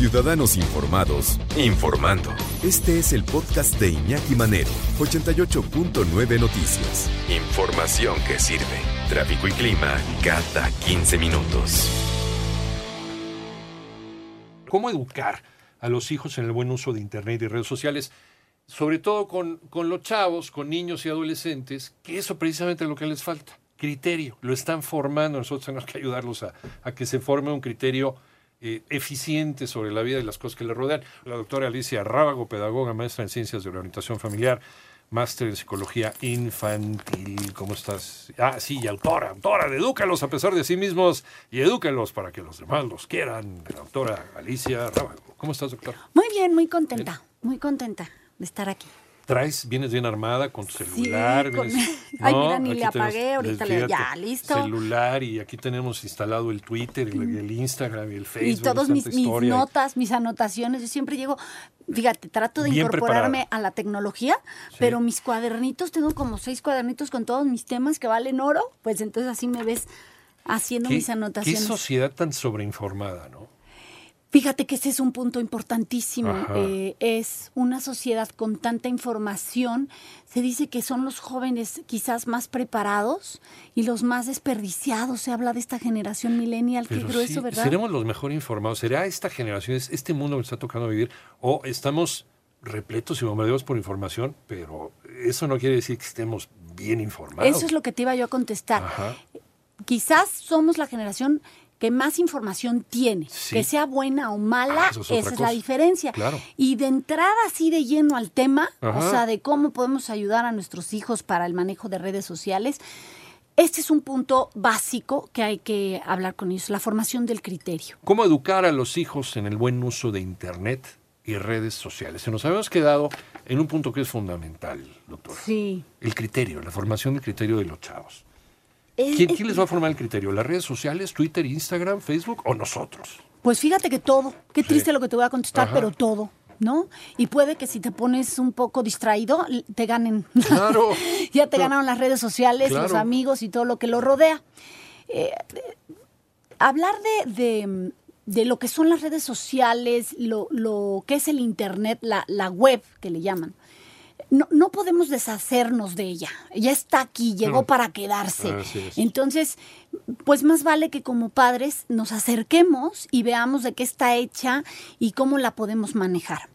Ciudadanos Informados, informando. Este es el podcast de Iñaki Manero, 88.9 Noticias. Información que sirve. Tráfico y clima cada 15 minutos. ¿Cómo educar a los hijos en el buen uso de Internet y redes sociales? Sobre todo con, con los chavos, con niños y adolescentes, que eso precisamente es lo que les falta. Criterio. Lo están formando. Nosotros tenemos que ayudarlos a, a que se forme un criterio eh, eficiente sobre la vida y las cosas que le rodean. La doctora Alicia Rábago, pedagoga, maestra en ciencias de orientación familiar, máster en psicología infantil. ¿Cómo estás? Ah, sí, y autora, autora de Edúcalos a pesar de sí mismos y edúcalos para que los demás los quieran. La doctora Alicia Rábago. ¿Cómo estás, doctora? Muy bien, muy contenta, muy contenta de estar aquí traes, vienes bien armada con tu celular. Sí, con... Ay, mira, ni le apagué, ahorita le... ya, listo. Celular y aquí tenemos instalado el Twitter, el, el Instagram y el Facebook. Y todas mis, mis, notas, mis anotaciones. Yo siempre llego, fíjate, trato de incorporarme a la tecnología, pero mis cuadernitos, tengo como seis cuadernitos con todos mis temas que valen oro, pues entonces así me ves haciendo mis anotaciones. Qué sociedad tan sobreinformada, ¿no? Fíjate que ese es un punto importantísimo. Eh, es una sociedad con tanta información. Se dice que son los jóvenes quizás más preparados y los más desperdiciados. Se habla de esta generación millennial. Qué grueso, ¿verdad? Seremos los mejor informados. ¿Será esta generación, este mundo que está tocando vivir? ¿O estamos repletos y bombardeados por información? Pero eso no quiere decir que estemos bien informados. Eso es lo que te iba yo a contestar. Quizás somos la generación que más información tiene, que sea buena o mala, ah, esa es la diferencia. Y de entrada así de lleno al tema, o sea, de cómo podemos ayudar a nuestros hijos para el manejo de redes sociales, este es un punto básico que hay que hablar con ellos, la formación del criterio. ¿Cómo educar a los hijos en el buen uso de Internet y redes sociales? Se nos habíamos quedado en un punto que es fundamental, doctor. Sí. El criterio, la formación del criterio de los chavos. ¿Quién, les va a formar el criterio? ¿Las redes sociales, Twitter, Instagram, Facebook o nosotros? Pues fíjate que todo. Qué triste lo que te voy a contestar, pero todo. ¿no? Y puede que si te pones un poco distraído, te ganen. Claro. ya te ganaron las redes sociales, los amigos y todo lo que lo rodea. Eh, hablar de, lo que son las redes sociales, lo, lo que es el Internet, la, la web que le llaman no, no podemos deshacernos de ella. Ella está aquí, llegó para quedarse. Entonces, pues más vale que como padres nos acerquemos y veamos de qué está hecha y cómo la podemos manejar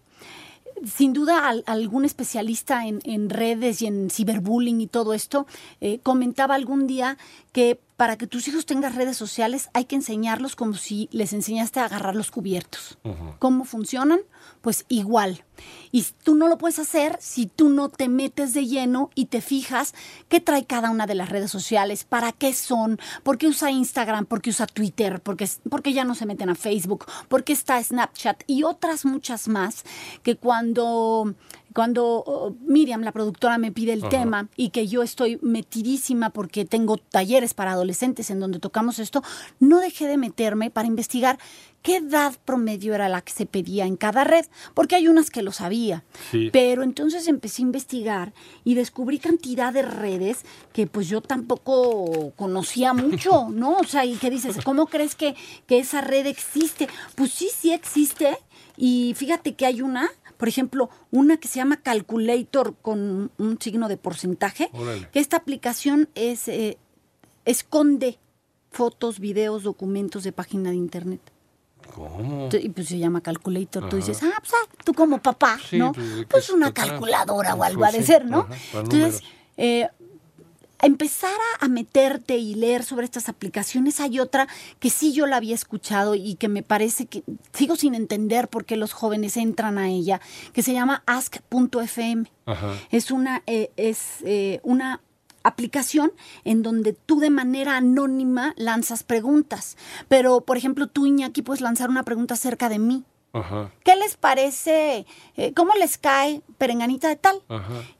sin duda algún especialista en, redes y en ciberbullying y todo esto eh, comentaba algún día que para que tus hijos tengan redes sociales hay que enseñarlos como si les enseñaste a agarrar los cubiertos. ¿Cómo funcionan? Pues igual. Y tú no lo puedes hacer si tú no te metes de lleno y te fijas qué trae cada una de las redes sociales, para qué son, por qué usa Instagram, por qué usa Twitter, por qué, ya no se meten a Facebook, por qué está Snapchat y otras muchas más que cuando cuando oh, Miriam, la productora, me pide el tema y que yo estoy metidísima porque tengo talleres para adolescentes en donde tocamos esto, no dejé de meterme para investigar qué edad promedio era la que se pedía en cada red, porque hay unas que lo sabía. Pero entonces empecé a investigar y descubrí cantidad de redes que pues yo tampoco conocía mucho, ¿no? O sea, y que dices, ¿cómo crees que, que esa red existe? Pues sí, sí existe. Y fíjate que hay una por ejemplo, una que se llama Calculator con un signo de porcentaje, que esta aplicación es eh, esconde fotos, videos, documentos de página de internet. ¿Cómo? Y pues se llama calculator. Tú dices, ah, pues ah, tú como papá, ¿no? Pues, pues una calculadora o algo ha de ser, ¿no? Entonces, eh, empezar a, meterte y leer sobre estas aplicaciones, hay otra que sí yo la había escuchado y que me parece que sigo sin entender por qué los jóvenes entran a ella, que se llama ask.fm. Es una, eh, es eh, una aplicación en donde tú de manera anónima lanzas preguntas. Pero, por ejemplo, tú, Iñaki, puedes lanzar una pregunta acerca de mí. ¿Qué les parece? Eh, ¿Cómo les cae perenganita de tal?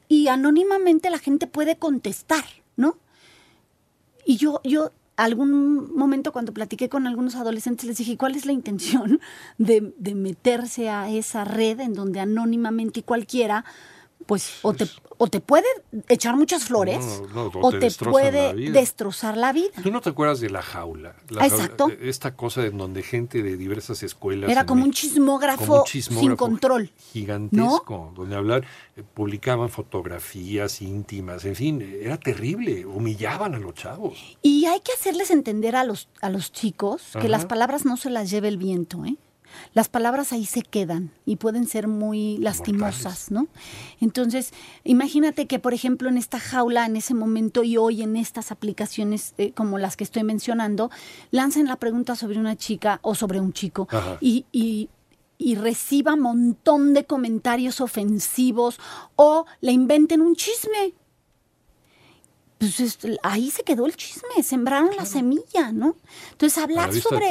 Y anónimamente la gente puede contestar. Y yo, yo algún momento cuando platiqué con algunos adolescentes les dije, ¿cuál es la intención de, de, meterse a esa red en donde anónimamente cualquiera pues o te, o te puede echar muchas flores o, te, puede destrozar la vida. ¿Tú no te acuerdas de la jaula? Exacto. esta cosa en donde gente de diversas escuelas... Era como un, chismógrafo sin control. Gigantesco, donde hablar, eh, publicaban fotografías íntimas, en fin, era terrible, humillaban a los chavos. Y hay que hacerles entender a los, a los chicos que las palabras no se las lleve el viento, ¿eh? Las palabras ahí se quedan y pueden ser muy lastimosas, ¿no? Entonces, imagínate que, por ejemplo, en esta jaula, en ese momento y hoy en estas aplicaciones eh, como las que estoy mencionando, lancen la pregunta sobre una chica o sobre un chico y, y, y reciba un montón de comentarios ofensivos o le inventen un chisme. Pues ahí se quedó el chisme, sembraron la semilla, ¿no? Entonces hablar sobre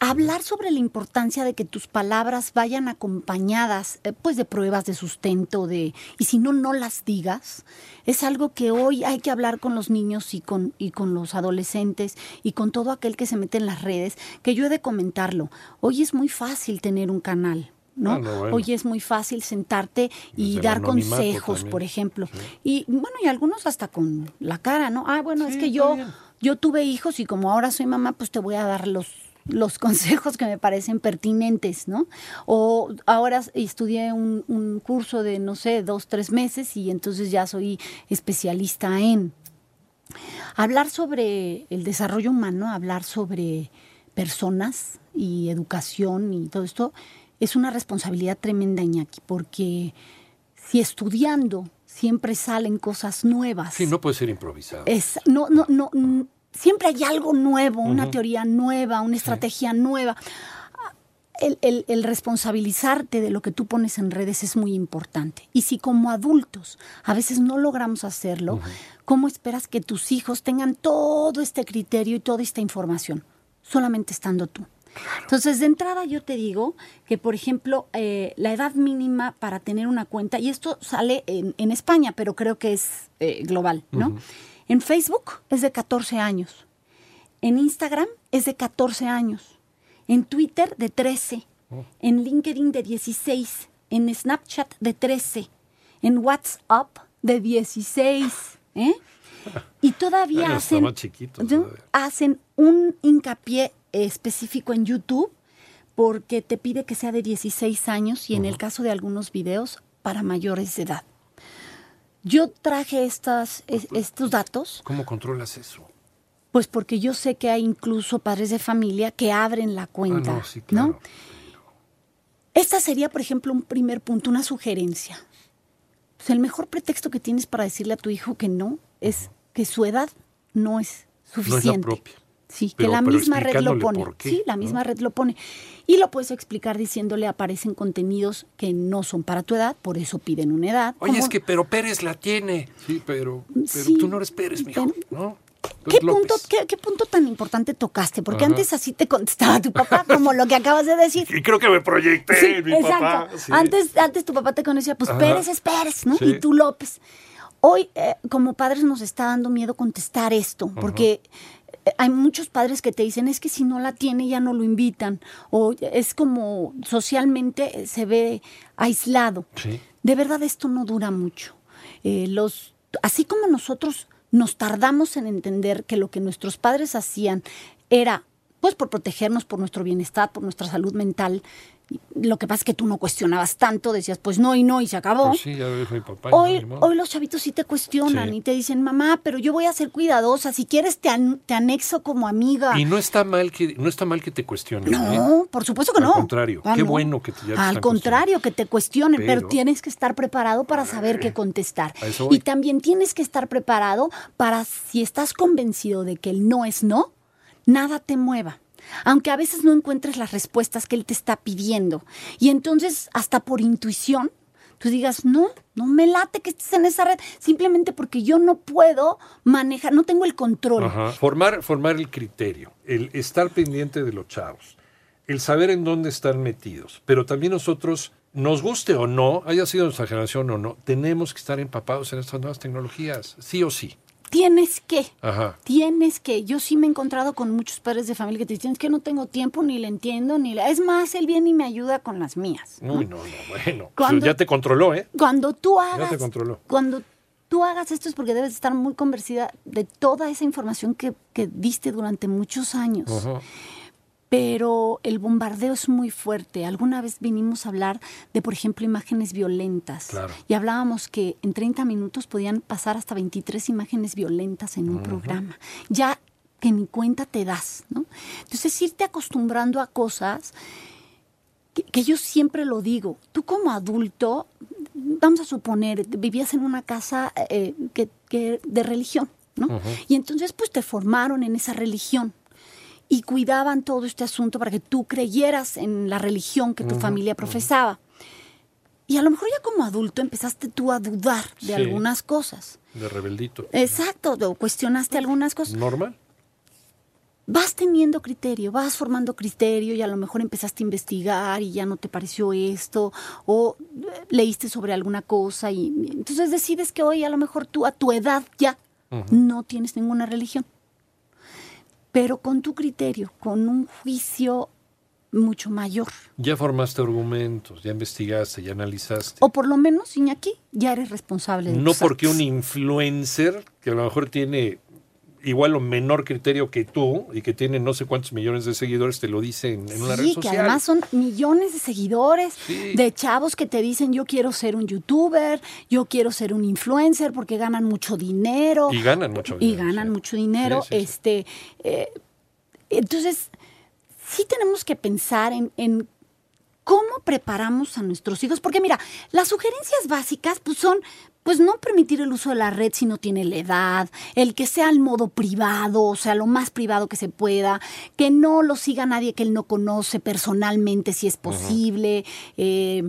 hablar sobre la importancia de que tus palabras vayan acompañadas eh, pues de pruebas de sustento de y si no no las digas es algo que hoy hay que hablar con los niños y con y con los adolescentes y con todo aquel que se mete en las redes que yo he de comentarlo hoy es muy fácil tener un canal ¿no? Ah, hoy es muy fácil sentarte y dar consejos, por ejemplo. Y bueno, y algunos hasta con la cara, ¿no? Ah, bueno, es que yo, yo tuve hijos y como ahora soy mamá, pues te voy a dar los los consejos que me parecen pertinentes, ¿no? O ahora estudié un, curso de, no sé, dos, tres meses y entonces ya soy especialista en hablar sobre el desarrollo humano, hablar sobre personas y educación y todo esto, es una responsabilidad tremenda, Iñaki, porque si estudiando siempre salen cosas nuevas. Sí, no puede ser improvisado. Es, no, no, no, siempre hay algo nuevo, una teoría nueva, una estrategia nueva. El, responsabilizarte de lo que tú pones en redes es muy importante. Y si como adultos a veces no logramos hacerlo, ¿cómo esperas que tus hijos tengan todo este criterio y toda esta información? Solamente estando tú. Entonces, de entrada yo te digo que, por ejemplo, eh, la edad mínima para tener una cuenta, y esto sale en, España, pero creo que es eh, global, ¿no? En Facebook es de 14 años. En Instagram es de 14 años. En Twitter de 13. En LinkedIn de 16. En Snapchat de 13. En WhatsApp de 16. ¿eh? Y todavía hacen, hacen un hincapié específico en YouTube porque te pide que sea de 16 años y en el caso de algunos videos para mayores de edad. Yo traje estas, estos datos. ¿Cómo controlas eso? Pues porque yo sé que hay incluso padres de familia que abren la cuenta, ah, no, sí, claro. Esta sería, por ejemplo, un primer punto, una sugerencia. Pues el mejor pretexto que tienes para decirle a tu hijo que no es que su edad no es suficiente. No es la propia. Sí, que la misma red lo pone. sí, la misma red lo pone. Y lo puedes explicar diciéndole aparecen contenidos que no son para tu edad, por eso piden una edad. Oye, es que pero Pérez la tiene. Sí, pero, pero tú no eres Pérez, mijo, ¿no? ¿Qué punto, qué, punto, tan importante tocaste? Porque antes así te contestaba tu papá, como lo que acabas de decir. Y creo que me proyecté mi papá. Antes, antes tu papá te conocía, pues Pérez es Pérez, ¿no? Y tú López. Hoy, eh, como padres, nos está dando miedo contestar esto, porque hay muchos padres que te dicen, es que si no la tiene ya no lo invitan, o es como socialmente se ve aislado. De verdad esto no dura mucho. Eh, los, así como nosotros nos tardamos en entender que lo que nuestros padres hacían era pues por protegernos, por nuestro bienestar, por nuestra salud mental, lo que pasa es que tú no cuestionabas tanto, decías, pues no y no, y se acabó. Pues sí, ya dijo mi papá. Hoy, hoy los chavitos sí te cuestionan y te dicen, mamá, pero yo voy a ser cuidadosa, si quieres te, te anexo como amiga. Y no está mal que, no está mal que te cuestionen. No, ¿eh? por supuesto que no. Al contrario, ah, qué bueno que te ya Al contrario, que te cuestionen, pero, tienes que estar preparado para saber qué contestar. Y también tienes que estar preparado para, si estás convencido de que el no es no, nada te mueva aunque a veces no encuentres las respuestas que él te está pidiendo. Y entonces, hasta por intuición, tú digas, no, no me late que estés en esa red, simplemente porque yo no puedo manejar, no tengo el control. Formar, formar el criterio, el estar pendiente de los chavos, el saber en dónde están metidos, pero también nosotros, nos guste o no, haya sido nuestra generación o no, tenemos que estar empapados en estas nuevas tecnologías, sí o sí. Tienes que, tienes que. Yo sí me he encontrado con muchos padres de familia que te dicen, es que no tengo tiempo, ni le entiendo, ni le... Es más, él viene y me ayuda con las mías. Uy, no, no, bueno. Cuando, ya te controló, ¿eh? Cuando tú hagas... Ya te controló. Cuando tú hagas esto es porque debes estar muy convencida de toda esa información que, que diste durante muchos años. Ajá pero el bombardeo es muy fuerte. Alguna vez vinimos a hablar de, por ejemplo, imágenes violentas. Y hablábamos que en 30 minutos podían pasar hasta 23 imágenes violentas en un programa. Ya que ni cuenta te das, ¿no? Entonces, irte acostumbrando a cosas que, yo siempre lo digo. Tú como adulto, vamos a suponer, vivías en una casa eh, que, de religión, ¿no? Y entonces, pues te formaron en esa religión y cuidaban todo este asunto para que tú creyeras en la religión que tu familia profesaba. Y a lo mejor ya como adulto empezaste tú a dudar de algunas cosas. De rebeldito. Exacto, o cuestionaste algunas cosas. Normal. Vas teniendo criterio, vas formando criterio y a lo mejor empezaste a investigar y ya no te pareció esto, o leíste sobre alguna cosa y entonces decides que hoy a lo mejor tú a tu edad ya no tienes ninguna religión pero con tu criterio, con un juicio mucho mayor. Ya formaste argumentos, ya investigaste, ya analizaste. O por lo menos, Iñaki, ya eres responsable de No porque un influencer, que a lo mejor tiene igual o menor criterio que tú y que tiene no sé cuántos millones de seguidores, te lo dicen en una red social. Sí, que además son millones de seguidores, de chavos que te dicen yo quiero ser un youtuber, yo quiero ser un influencer porque ganan mucho dinero. Y ganan mucho dinero. Y ganan mucho dinero. este, eh, entonces, sí tenemos que pensar en, en cómo preparamos a nuestros hijos, porque mira, las sugerencias básicas pues son pues no permitir el uso de la red si no tiene la edad, el que sea al modo privado, o sea, lo más privado que se pueda, que no lo siga nadie que él no conoce personalmente si es posible, eh,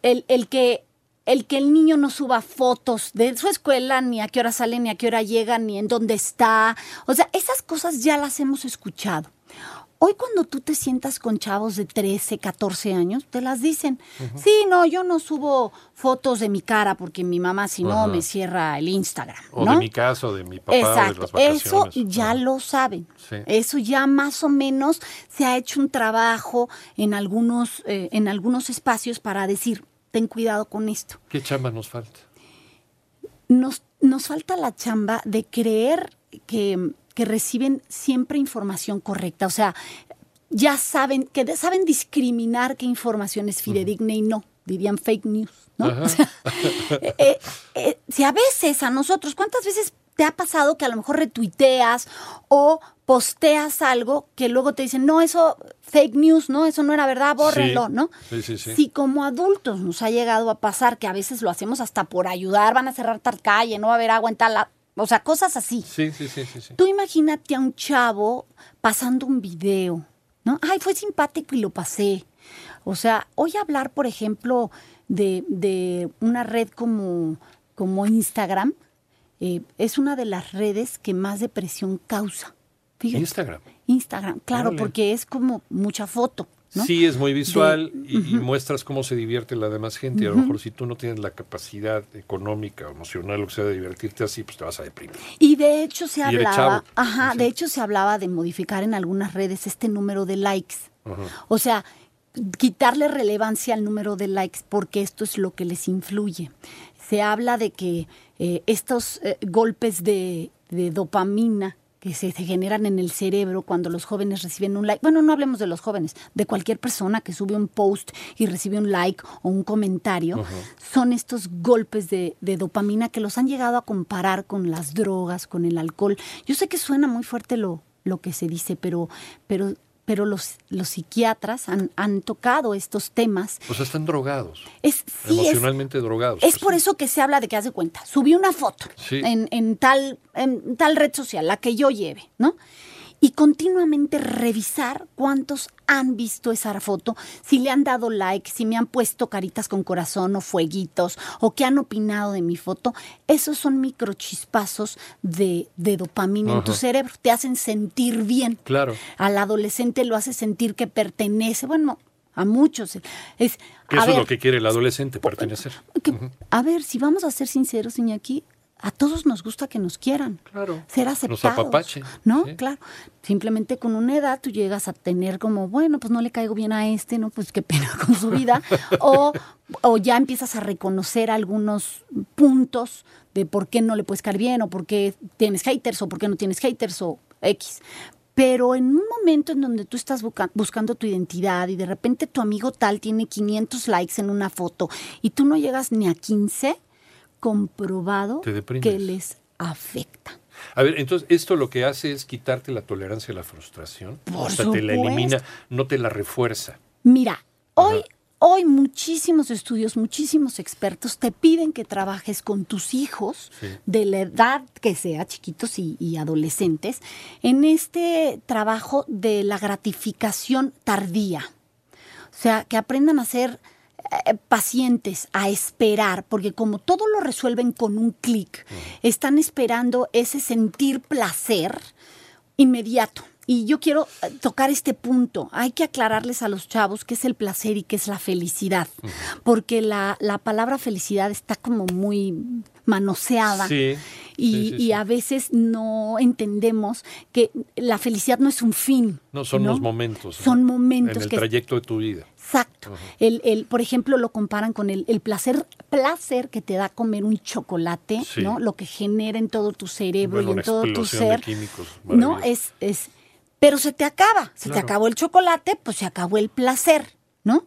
el, el, que el que el niño no suba fotos de su escuela, ni a qué hora sale, ni a qué hora llega, ni en dónde está. O sea, esas cosas ya las hemos escuchado. Hoy cuando tú te sientas con chavos de 13, 14 años, te las dicen. Sí, no, yo no subo fotos de mi cara porque mi mamá si no me cierra el Instagram. O de mi casa, o de mi papá, Exacto. Eso ya lo saben. Eso ya más o menos se ha hecho un trabajo en algunos, eh, en algunos espacios para decir, ten cuidado con esto. ¿Qué chamba nos falta? Nos, nos falta la chamba de creer que que reciben siempre información correcta. O sea, ya saben, que saben discriminar qué información es fidedigna y no, dirían fake news, ¿no? Eh, eh, eh, si a veces a nosotros, ¿cuántas veces te ha pasado que a lo mejor retuiteas o posteas algo que luego te dicen, no, eso fake news, no, eso no era verdad, bórrenlo, ¿no? Sí, sí, sí. Si como adultos nos ha llegado a pasar que a veces lo hacemos hasta por ayudar, van a cerrar tal calle, no va a haber agua en tal o sea, cosas así. Sí, sí, sí, sí, Tú imagínate a un chavo pasando un video, ¿no? Ay, fue simpático y lo pasé. O sea, hoy hablar, por ejemplo, de, de una red como, como Instagram, eh, es una de las redes que más depresión causa. Instagram. Instagram, claro, porque es como mucha foto. Sí, es muy visual y, muestras cómo se divierte la demás gente. A lo mejor si tú no tienes la capacidad económica o emocional, o sea, de divertirte así, pues te vas a deprimir. Y de hecho se hablaba, ajá, de hecho se hablaba de modificar en algunas redes este número de likes. O sea, quitarle relevancia al número de likes porque esto es lo que les influye. Se habla de que eh, estos eh, golpes de, de dopamina que se, generan en el cerebro cuando los jóvenes reciben un like. Bueno, no hablemos de los jóvenes, de cualquier persona que sube un post y recibe un like o un comentario, son estos golpes de, de, dopamina que los han llegado a comparar con las drogas, con el alcohol. Yo sé que suena muy fuerte lo, lo que se dice, pero, pero pero los, los psiquiatras han, han, tocado estos temas. O sea, están drogados. Es, emocionalmente drogados. Es por eso que se habla de que haz de cuenta. Subí una foto en, en, tal, en tal red social, la que yo lleve, ¿no? Y continuamente revisar cuántos han visto esa foto, si le han dado like, si me han puesto caritas con corazón o fueguitos o que han opinado de mi foto. Esos son microchispazos de, de dopamina en tu cerebro. Te hacen sentir bien. Claro. Al adolescente lo hace sentir que pertenece. Bueno, a muchos. Es, eso es lo que quiere el adolescente, pertenecer. A ver, si vamos a ser sinceros, Iñaki, a todos nos gusta que nos quieran, claro. ser aceptados, ¿no? Claro. Simplemente con una edad tú llegas a tener como, bueno, pues no le caigo bien a este, ¿no? Pues qué pena con su vida. o, o ya empiezas a reconocer algunos puntos de por qué no le puedes caer bien, o por qué tienes haters, o por qué no tienes haters, o X. Pero en un momento en donde tú estás buscando tu identidad y de repente tu amigo tal tiene 500 likes en una foto y tú no llegas ni a 15, comprobado que les afecta. A ver, entonces esto lo que hace es quitarte la tolerancia a la frustración. o sea, te la elimina, no te la refuerza. Mira, hoy, hoy muchísimos estudios, muchísimos expertos te piden que trabajes con tus hijos de la edad que sea, chiquitos y, y adolescentes, en este trabajo de la gratificación tardía. O sea, que aprendan a ser eh, pacientes a esperar, porque como todo lo resuelven con un clic, están esperando ese sentir placer inmediato. Y yo quiero eh, tocar este punto. Hay que aclararles a los chavos qué es el placer y qué es la felicidad. Porque la, la, palabra felicidad está como muy manoseada. y, a veces no entendemos que la felicidad no es un fin. No, son los momentos. Son momentos. En el trayecto de tu vida. Exacto. el, el, por ejemplo, lo comparan con el, el, placer, placer que te da comer un chocolate, ¿no? Lo que genera en todo tu cerebro y en todo tu ser. ¿No? Es, es pero se te acaba, se te acabó el chocolate, pues se acabó el placer, ¿no?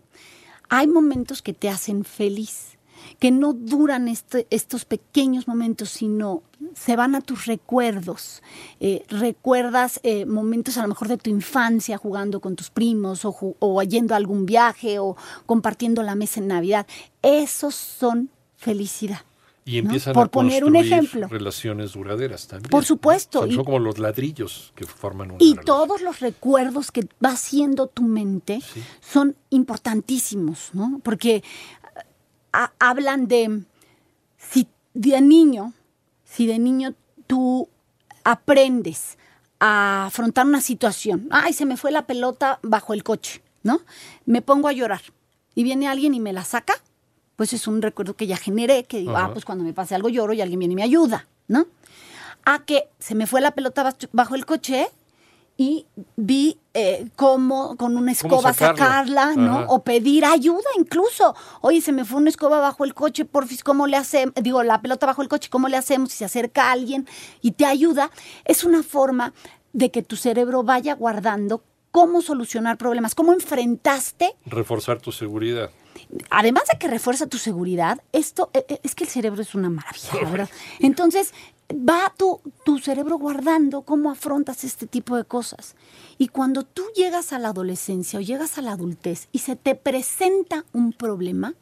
Hay momentos que te hacen feliz, que no duran este, estos pequeños momentos, sino se van a tus recuerdos. Eh, recuerdas eh, momentos a lo mejor de tu infancia jugando con tus primos o, o yendo a algún viaje o compartiendo la mesa en Navidad. Esos son felicidad. Y empiezan Por a poner un ejemplo. relaciones duraderas también. Por supuesto. Son, como los ladrillos que forman una Y todos los recuerdos que va haciendo tu mente son importantísimos, ¿no? Porque hablan de si de niño, si de niño tú aprendes a afrontar una situación, ay, se me fue la pelota bajo el coche, ¿no? Me pongo a llorar y viene alguien y me la saca, pues es un recuerdo que ya generé, que digo, ah, pues cuando me pase algo lloro y alguien viene y me ayuda, ¿no? A que se me fue la pelota bajo el coche y vi eh, cómo con una escoba sacarla, ¿no? O pedir ayuda incluso. Oye, se me fue una escoba bajo el coche, porfis, ¿cómo le hacemos? Digo, la pelota bajo el coche, ¿cómo le hacemos? Si se acerca alguien y te ayuda, es una forma de que tu cerebro vaya guardando cómo solucionar problemas, cómo enfrentaste. Reforzar tu seguridad además de que refuerza tu seguridad, esto eh, eh, es que el cerebro es una maravilla, ¿verdad? Entonces, va tu, tu cerebro guardando cómo afrontas este tipo de cosas. Y cuando tú llegas a la adolescencia o llegas a la adultez y se te presenta un problema,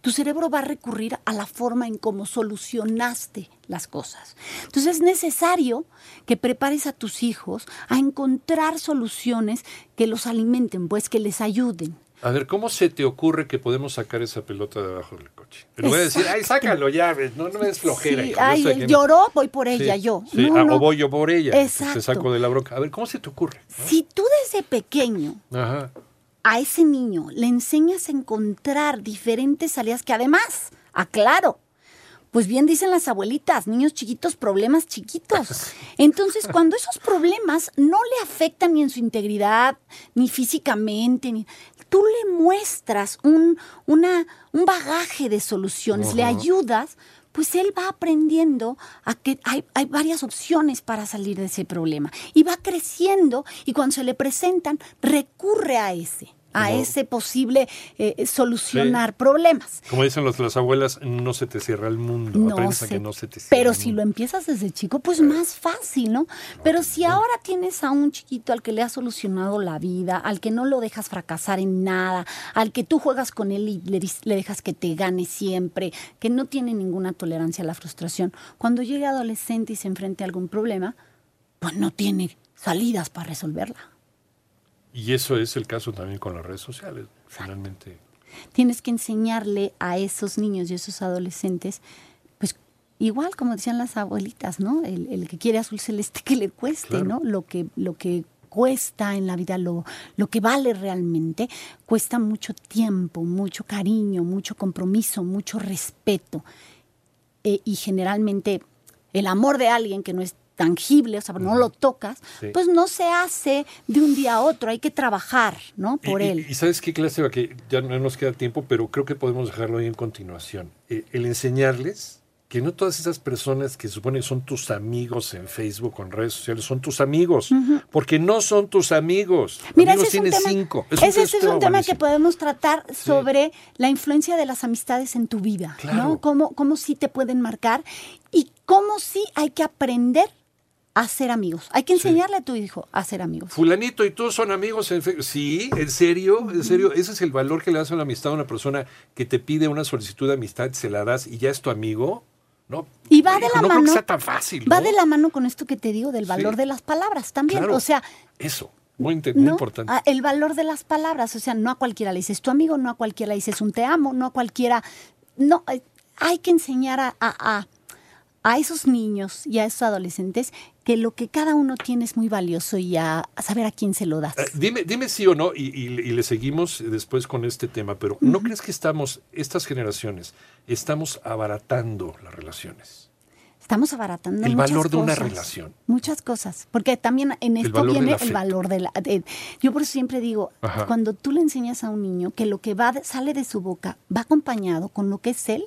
tu cerebro va a recurrir a la forma en cómo solucionaste las cosas. Entonces es necesario que prepares a tus hijos a encontrar soluciones que los alimenten, pues que les ayuden. A ver, ¿cómo se te ocurre que podemos sacar esa pelota de abajo del coche? Pero voy a decir, ay, sácalo ya, no, no es flojera. Sí, ay, lloró, voy por ella, yo. Sí, ah, o voy yo por ella. Exacto. Te saco de la bronca. A ver, ¿cómo se te ocurre? Si tú desde pequeño a ese niño le enseñas a encontrar diferentes salidas que además, aclaro, pues bien dicen las abuelitas, niños chiquitos, problemas chiquitos. Entonces, cuando esos problemas no le afectan ni en su integridad, ni físicamente, ni, tú le muestras un, una, un bagaje de soluciones, le ayudas, pues él va aprendiendo a que hay, hay, varias opciones para salir de ese problema. Y va creciendo y cuando se le presentan, recurre a ese a ese posible eh, solucionar problemas. Como dicen las abuelas, no se te cierra el mundo, no a que no se te cierra Pero si lo empiezas desde chico, pues más fácil, ¿no? Pero si ahora tienes a un chiquito al que le has solucionado la vida, al que no lo dejas fracasar en nada, al que tú juegas con él y le, le dejas que te gane siempre, que no tiene ninguna tolerancia a la frustración, cuando llegue adolescente y se enfrente a algún problema, pues no tiene salidas para resolverla. Y eso es el caso también con las redes sociales, finalmente. Tienes que enseñarle a esos niños y esos adolescentes, pues igual como decían las abuelitas, ¿no? El, que quiere azul celeste que le cueste, ¿no? Lo que, lo que cuesta en la vida, lo, lo que vale realmente, cuesta mucho tiempo, mucho cariño, mucho compromiso, mucho respeto. Eh, y generalmente el amor de alguien que no es tangible, o sea, no lo tocas, pues no se hace de un día a otro, hay que trabajar, ¿no? Por él. Y, sabes qué clase, que ya no nos queda tiempo, pero creo que podemos dejarlo ahí en continuación. Eh, el enseñarles que no todas esas personas que suponen que son tus amigos en Facebook en redes sociales son tus amigos, porque no son tus amigos. Mira, ese es un tema, cinco. ese es un tema que podemos tratar sobre la influencia de las amistades en tu vida, ¿no? Cómo, cómo sí te pueden marcar y cómo sí hay que aprender a ser amigos. Hay que enseñarle a tu hijo a ser amigos. Fulanito y tú son amigos. En sí, en serio, en serio. Ese es el valor que le das a la amistad a una persona que te pide una solicitud de amistad, se la das y ya es tu amigo. Y va de la mano. sea tan fácil. Va de la mano con esto que te digo del valor de las palabras también. o sea. Eso. Muy, importante. Ah, el valor de las palabras. O sea, no a cualquiera le dices tu amigo, no a cualquiera le dices un te amo, no a cualquiera. No, eh, hay que enseñar a, a, a esos niños y a esos adolescentes que lo que cada uno tiene es muy valioso y a, saber a quién se lo das. Eh, dime, dime sí o no, y, le seguimos después con este tema, pero ¿no crees que estamos, estas generaciones, estamos abaratando las relaciones? Estamos abaratando el valor de una relación. Muchas cosas, porque también en esto viene el valor de la. yo por eso siempre digo, cuando tú le enseñas a un niño que lo que va sale de su boca va acompañado con lo que es él,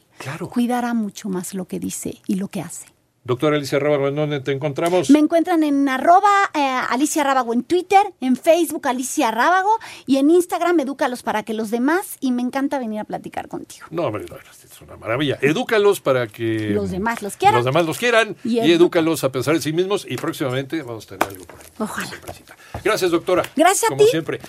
cuidará mucho más lo que dice y lo que hace. Doctora Alicia Rábago, ¿en dónde te encontramos? Me encuentran en arroba eh, Alicia Rábago en Twitter, en Facebook Alicia Rábago y en Instagram Edúcalos para que los demás, y me encanta venir a platicar contigo. No, hombre, es una maravilla. Edúcalos para que los demás los quieran. Los demás los quieran y, edúcalos a pensar en sí mismos y próximamente vamos a tener algo por ahí. Ojalá. Gracias, doctora. Gracias a ti. Como siempre.